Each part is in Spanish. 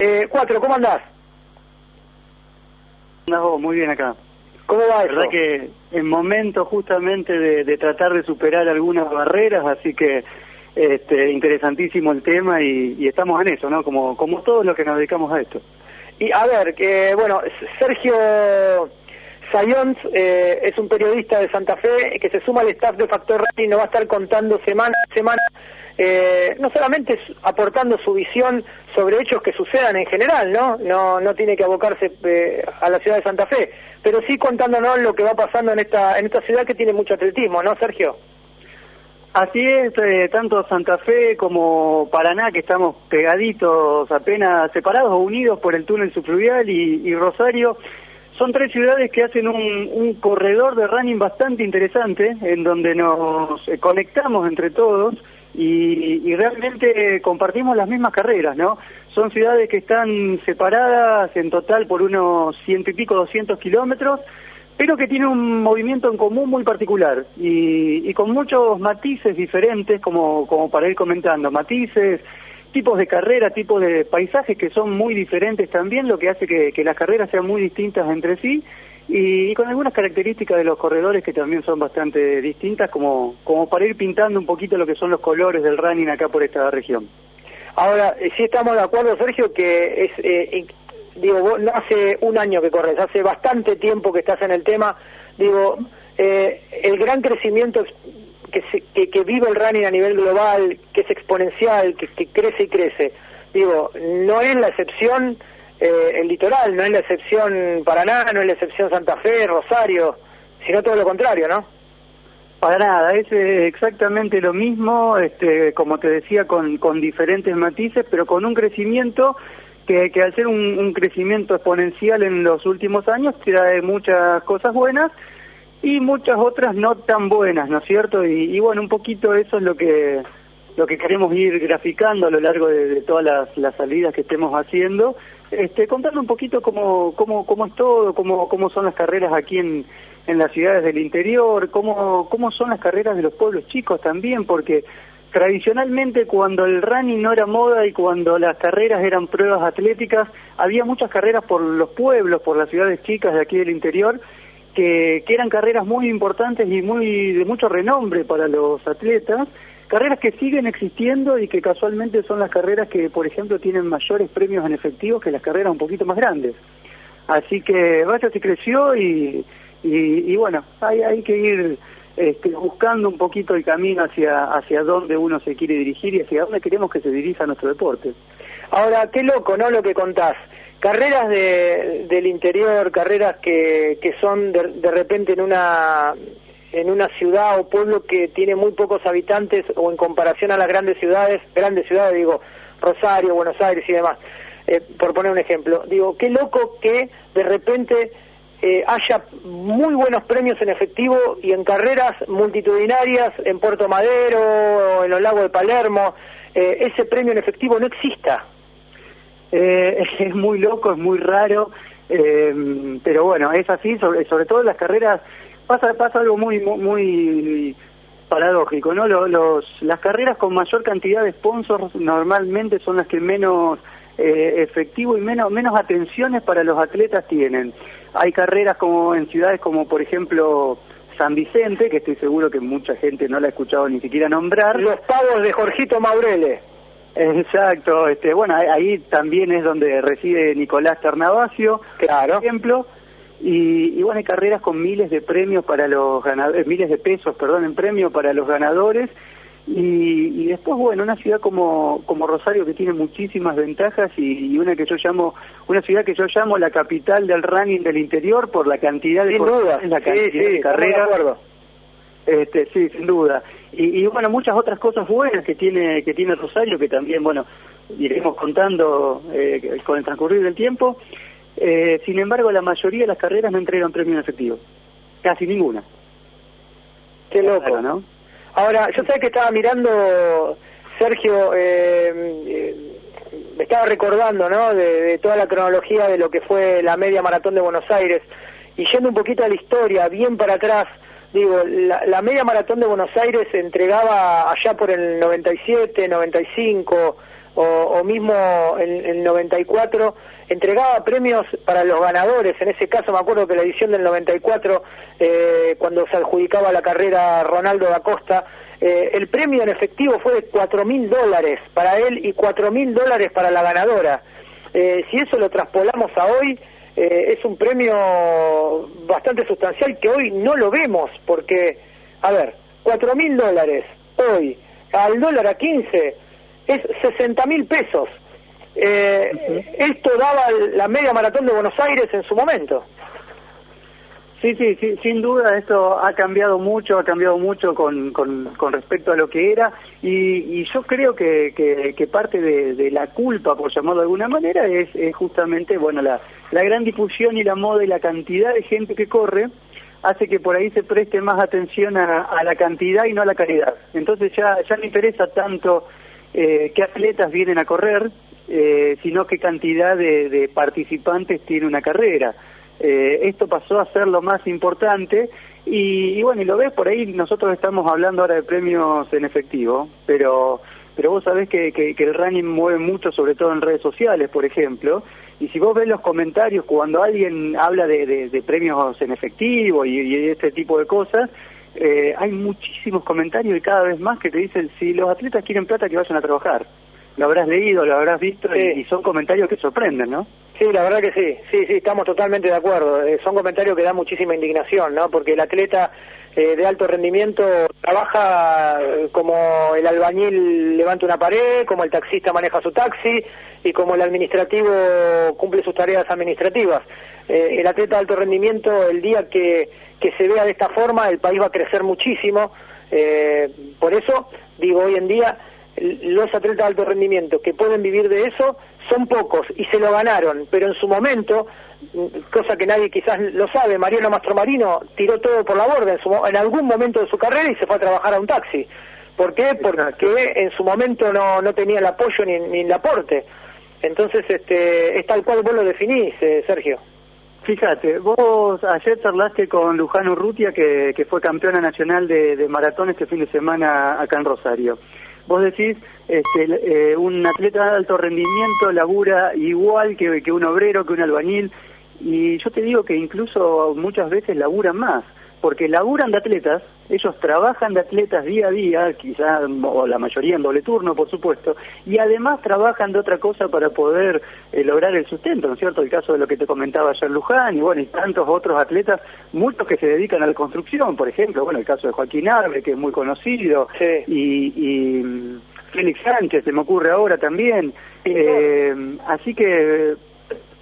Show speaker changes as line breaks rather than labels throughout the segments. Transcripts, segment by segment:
Eh, cuatro, ¿cómo andás?
No, muy bien acá.
¿Cómo va
La
eso?
verdad que en momento justamente de, de tratar de superar algunas barreras, así que este, interesantísimo el tema y, y estamos en eso, ¿no? Como, como todos los que nos dedicamos a esto.
Y a ver, que bueno, Sergio Sayons eh, es un periodista de Santa Fe que se suma al staff de Factor Rally y nos va a estar contando semana a semana, eh, no solamente aportando su visión sobre hechos que sucedan en general, ¿no? No, no tiene que abocarse eh, a la ciudad de Santa Fe, pero sí contándonos lo que va pasando en esta, en esta ciudad que tiene mucho atletismo, ¿no, Sergio?
Así es, eh, tanto Santa Fe como Paraná, que estamos pegaditos, apenas separados o unidos por el túnel subfluvial, y, y Rosario, son tres ciudades que hacen un, un corredor de running bastante interesante, en donde nos eh, conectamos entre todos y, y realmente compartimos las mismas carreras, ¿no? Son ciudades que están separadas en total por unos ciento y pico, doscientos kilómetros, pero que tiene un movimiento en común muy particular y, y con muchos matices diferentes como, como para ir comentando, matices, tipos de carrera, tipos de paisajes que son muy diferentes también, lo que hace que, que las carreras sean muy distintas entre sí y, con algunas características de los corredores que también son bastante distintas como, como para ir pintando un poquito lo que son los colores del running acá por esta región.
Ahora, eh, sí estamos de acuerdo, Sergio, que es, eh, digo, vos no hace un año que corres, hace bastante tiempo que estás en el tema, digo, eh, el gran crecimiento que, se- que, vive el running a nivel global, que es exponencial, que crece y crece, digo, no es la excepción eh, el litoral, no es la excepción Paraná, no es la excepción Santa Fe, Rosario, sino todo lo contrario, ¿no?
Para nada, es exactamente lo mismo, este, como te decía, con, con diferentes matices, pero con un crecimiento que, que al ser un, un crecimiento exponencial en los últimos años trae muchas cosas buenas y muchas otras no tan buenas, ¿no es cierto? Y, y bueno, un poquito eso es lo que lo que queremos ir graficando a lo largo de, todas las, las salidas que estemos haciendo, este, contando un poquito cómo, cómo, cómo es todo, cómo, cómo son las carreras aquí en, en las ciudades del interior, cómo, cómo son las carreras de los pueblos chicos también, porque tradicionalmente cuando el running no era moda y cuando las carreras eran pruebas atléticas, había muchas carreras por los pueblos, por las ciudades chicas de aquí del interior, que, que eran carreras muy importantes y muy de mucho renombre para los atletas, carreras que siguen existiendo y que casualmente son las carreras que, por ejemplo, tienen mayores premios en efectivo que las carreras un poquito más grandes. Así que vaya se creció y, y, y bueno, hay, hay que ir este, buscando un poquito el camino hacia, hacia dónde uno se quiere dirigir y hacia dónde queremos que se dirija nuestro deporte.
Ahora, qué loco, ¿no? Lo que contás. Carreras de, del interior, carreras que, que son de, de repente en una en una ciudad o pueblo que tiene muy pocos habitantes o en comparación a las grandes ciudades, grandes ciudades, digo, Rosario, Buenos Aires y demás, eh, por poner un ejemplo. Digo, qué loco que de repente eh, haya muy buenos premios en efectivo y en carreras multitudinarias en Puerto Madero en los lagos de Palermo, eh, ese premio en efectivo no exista.
Es muy loco, es muy raro, pero bueno, es así, sobre, sobre todo en las carreras pasa pasa algo muy muy, muy paradójico, ¿no? Los, los, las carreras con mayor cantidad de sponsors normalmente son las que menos eh, efectivo y menos menos atenciones para los atletas tienen. Hay carreras como en ciudades como por ejemplo San Vicente, que estoy seguro que mucha gente no la ha escuchado ni siquiera nombrar.
Los pavos de Jorgito Maurele.
Exacto, este, bueno, ahí, ahí también es donde reside Nicolás Ternavasio,
Claro.
por ejemplo, y, y bueno, hay carreras con miles de premios para los ganadores, miles de pesos, perdón, en premio para los ganadores, y, y después, bueno, una ciudad como, como Rosario que tiene muchísimas ventajas y, y una que yo llamo, una ciudad que yo llamo la capital del running del interior por la cantidad de
Sin duda.
la cantidad
sí,
de carreras. Este, sí, sin duda. Y, y, bueno, muchas otras cosas buenas que tiene que tiene Rosario, que también, bueno, iremos contando eh, con el transcurrir del tiempo. Eh, sin embargo, la mayoría de las carreras no entregan premio en efectivo. Casi ninguna.
Qué loco. ¿no? Ahora, yo sé que estaba mirando, Sergio, eh, me estaba recordando, ¿no? De, toda la cronología de lo que fue la media maratón de Buenos Aires. Y yendo un poquito a la historia, bien para atrás, digo, la, media maratón de Buenos Aires se entregaba allá por el 97, 95 o, mismo en el 94, entregaba premios para los ganadores. En ese caso me acuerdo que la edición del 94, eh, cuando se adjudicaba la carrera Ronaldo da Costa, eh, el premio en efectivo fue de cuatro mil dólares para él y cuatro mil dólares para la ganadora. Eh, si eso lo traspolamos a hoy, eh, es un premio bastante sustancial que hoy no lo vemos, porque, a ver, cuatro mil dólares hoy al dólar a 15 es 60 mil pesos. Esto daba la media maratón de Buenos Aires en su momento.
Sí, sí, sí, sin duda esto ha cambiado mucho, ha cambiado mucho con, con, respecto a lo que era y, y yo creo que, que, parte de, la culpa, por llamarlo de alguna manera, es, justamente bueno la, la gran difusión y la moda y la cantidad de gente que corre hace que por ahí se preste más atención a, la cantidad y no a la calidad. Entonces ya, ya no interesa tanto eh, qué atletas vienen a correr, eh, sino qué cantidad de, de participantes tiene una carrera. Eh, esto pasó a ser lo más importante y, bueno, y lo ves por ahí, nosotros estamos hablando ahora de premios en efectivo, pero pero vos sabés que, que, el running mueve mucho, sobre todo en redes sociales, por ejemplo, y si vos ves los comentarios cuando alguien habla de, premios en efectivo y, y, este tipo de cosas, eh, hay muchísimos comentarios y cada vez más que te dicen, si los atletas quieren plata, que vayan a trabajar. Lo habrás leído, lo habrás visto y son comentarios que sorprenden, ¿no?
Sí, la verdad que sí, sí, sí, estamos totalmente de acuerdo. Eh, son comentarios que dan muchísima indignación, ¿no? Porque el atleta eh, de alto rendimiento trabaja eh, como el albañil levanta una pared, como el taxista maneja su taxi y como el administrativo cumple sus tareas administrativas. el atleta de alto rendimiento, el día que, que se vea de esta forma, el país va a crecer muchísimo. por eso, digo, hoy en día los atletas de alto rendimiento que pueden vivir de eso son pocos y se lo ganaron, pero en su momento, cosa que nadie quizás lo sabe, Mariano Mastromarino tiró todo por la borda en, su, en algún momento de su carrera y se fue a trabajar a un taxi. ¿Por qué? Porque en su momento no, no tenía el apoyo ni, ni el aporte. Entonces, este, es tal cual vos lo definís, eh, Sergio.
Fíjate, vos ayer charlaste con Luján Urrutia, que, que fue campeona nacional de, de maratón este fin de semana acá en Rosario. Vos decís, este, eh, un atleta de alto rendimiento labura igual que, que un obrero, que un albañil, y yo te digo que incluso muchas veces laburan más porque laburan de atletas, ellos trabajan de atletas día a día, quizás, o la mayoría en doble turno, por supuesto, y además trabajan de otra cosa para poder eh, lograr el sustento, ¿no es cierto? El caso de lo que te comentaba ayer Luján, y bueno, y tantos otros atletas, muchos que se dedican a la construcción, por ejemplo, bueno, el caso de Joaquín Arbe, que es muy conocido, y, y mm, Félix Sánchez, se me ocurre ahora también. Eh, así que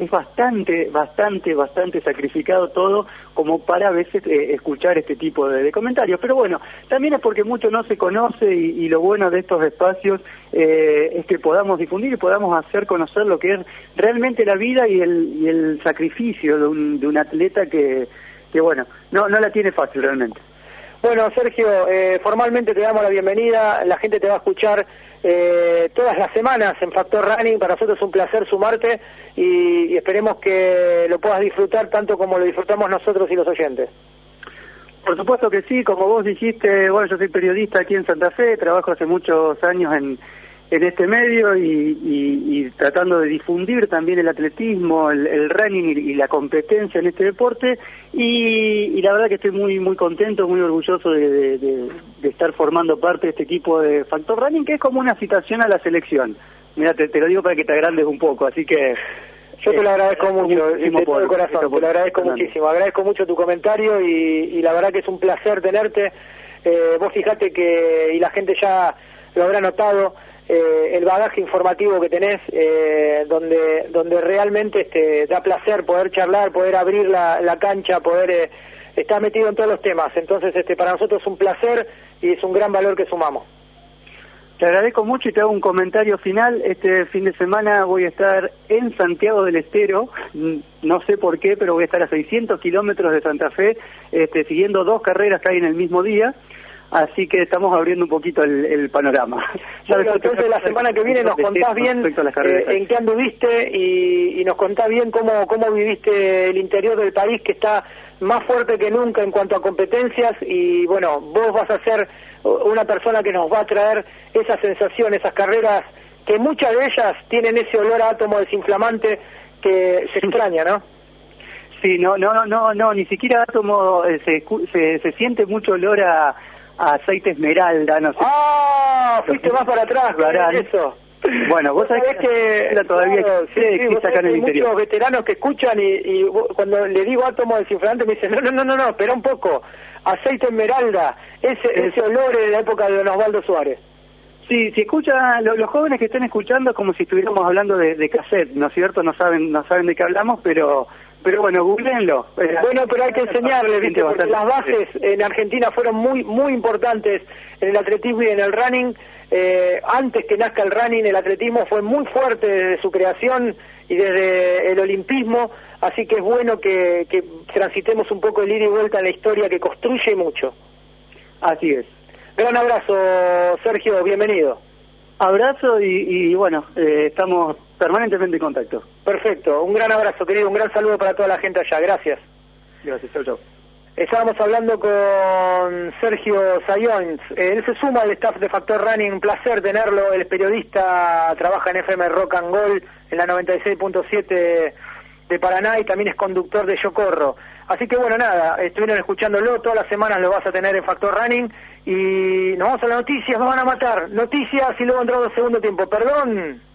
es bastante, bastante, bastante sacrificado todo como para a veces eh, escuchar este tipo de, comentarios. Pero bueno, también es porque mucho no se conoce y, lo bueno de estos espacios eh, es que podamos difundir y podamos hacer conocer lo que es realmente la vida y el, y el sacrificio de un, de un atleta que, que, bueno, no, no la tiene fácil realmente.
Bueno, Sergio, eh, formalmente te damos la bienvenida, la gente te va a escuchar eh, todas las semanas en Factor Running, para nosotros es un placer sumarte y, esperemos que lo puedas disfrutar tanto como lo disfrutamos nosotros y los oyentes.
Por supuesto que sí, como vos dijiste, bueno, yo soy periodista aquí en Santa Fe, trabajo hace muchos años en, en este medio y, tratando de difundir también el atletismo, el, running y, la competencia en este deporte y, la verdad que estoy muy muy contento, muy orgulloso de, estar formando parte de este equipo de Factor Running que es como una citación a la selección. Mira, te, lo digo para que te agrandes un poco, así que...
Yo te lo agradezco mucho, de todo el corazón, te lo agradezco muchísimo, agradezco mucho tu comentario y, la verdad que es un placer tenerte. Eh, vos fijate que, y la gente ya lo habrá notado, eh, el bagaje informativo que tenés, eh, donde, donde realmente este, da placer poder charlar, poder abrir la, cancha, poder eh, estar metido en todos los temas. Entonces, este, para nosotros es un placer y es un gran valor que sumamos.
Te agradezco mucho y te hago un comentario final. Este fin de semana voy a estar en Santiago del Estero, no sé por qué, pero voy a estar a 600 kilómetros de Santa Fe, este, siguiendo dos carreras que hay en el mismo día. Así que estamos abriendo un poquito el, panorama.
Bueno, entonces la semana que viene nos contás bien eh, en qué anduviste y, y, nos contás bien cómo, cómo viviste el interior del país que está más fuerte que nunca en cuanto a competencias y bueno, vos vas a ser una persona que nos va a traer esa sensación, esas carreras que muchas de ellas tienen ese olor a átomo desinflamante que se extraña, ¿no?
Sí, no, no, no, no, ni siquiera átomo, eh, se, se, se siente mucho olor a, aceite esmeralda, no sé.
¡Ah! Fuiste más para atrás, eso.
Bueno, vos sabés que todavía
sí, hay muchos veteranos que escuchan y, cuando le digo átomo desinflamante me dicen, no, no, no, no, no, espera un poco, aceite esmeralda, ese, ese olor de la época de don Osvaldo Suárez.
Sí, si escuchan, los jóvenes que estén escuchando como si estuviéramos hablando de, de cassette, ¿no es cierto? No saben, no saben de qué hablamos, pero pero bueno, googleenlo.
Bueno, pero hay que enseñarle, ¿viste? Porque las bases en Argentina fueron muy muy importantes en el atletismo y en el running. Eh, antes que nazca el running, el atletismo fue muy fuerte desde su creación y desde el olimpismo, así que es bueno que, que transitemos un poco el ida y vuelta en la historia que construye mucho.
Así es.
Gran abrazo, Sergio, bienvenido.
Abrazo y, bueno, eh, estamos permanentemente en contacto.
Perfecto, un gran abrazo, querido, un gran saludo para toda la gente allá. Gracias.
Gracias, chau, chau.
Estábamos hablando con Sergio Sayons. Él se suma al staff de Factor Running. Un placer tenerlo. El periodista trabaja en FM Rock and Gold en la 96.7 de Paraná y también es conductor de Yo Corro. Así que bueno, nada, estuvieron escuchándolo, todas las semanas lo vas a tener en Factor Running y nos vamos a las noticias, nos van a matar. Noticias y luego entramos al segundo tiempo. Perdón.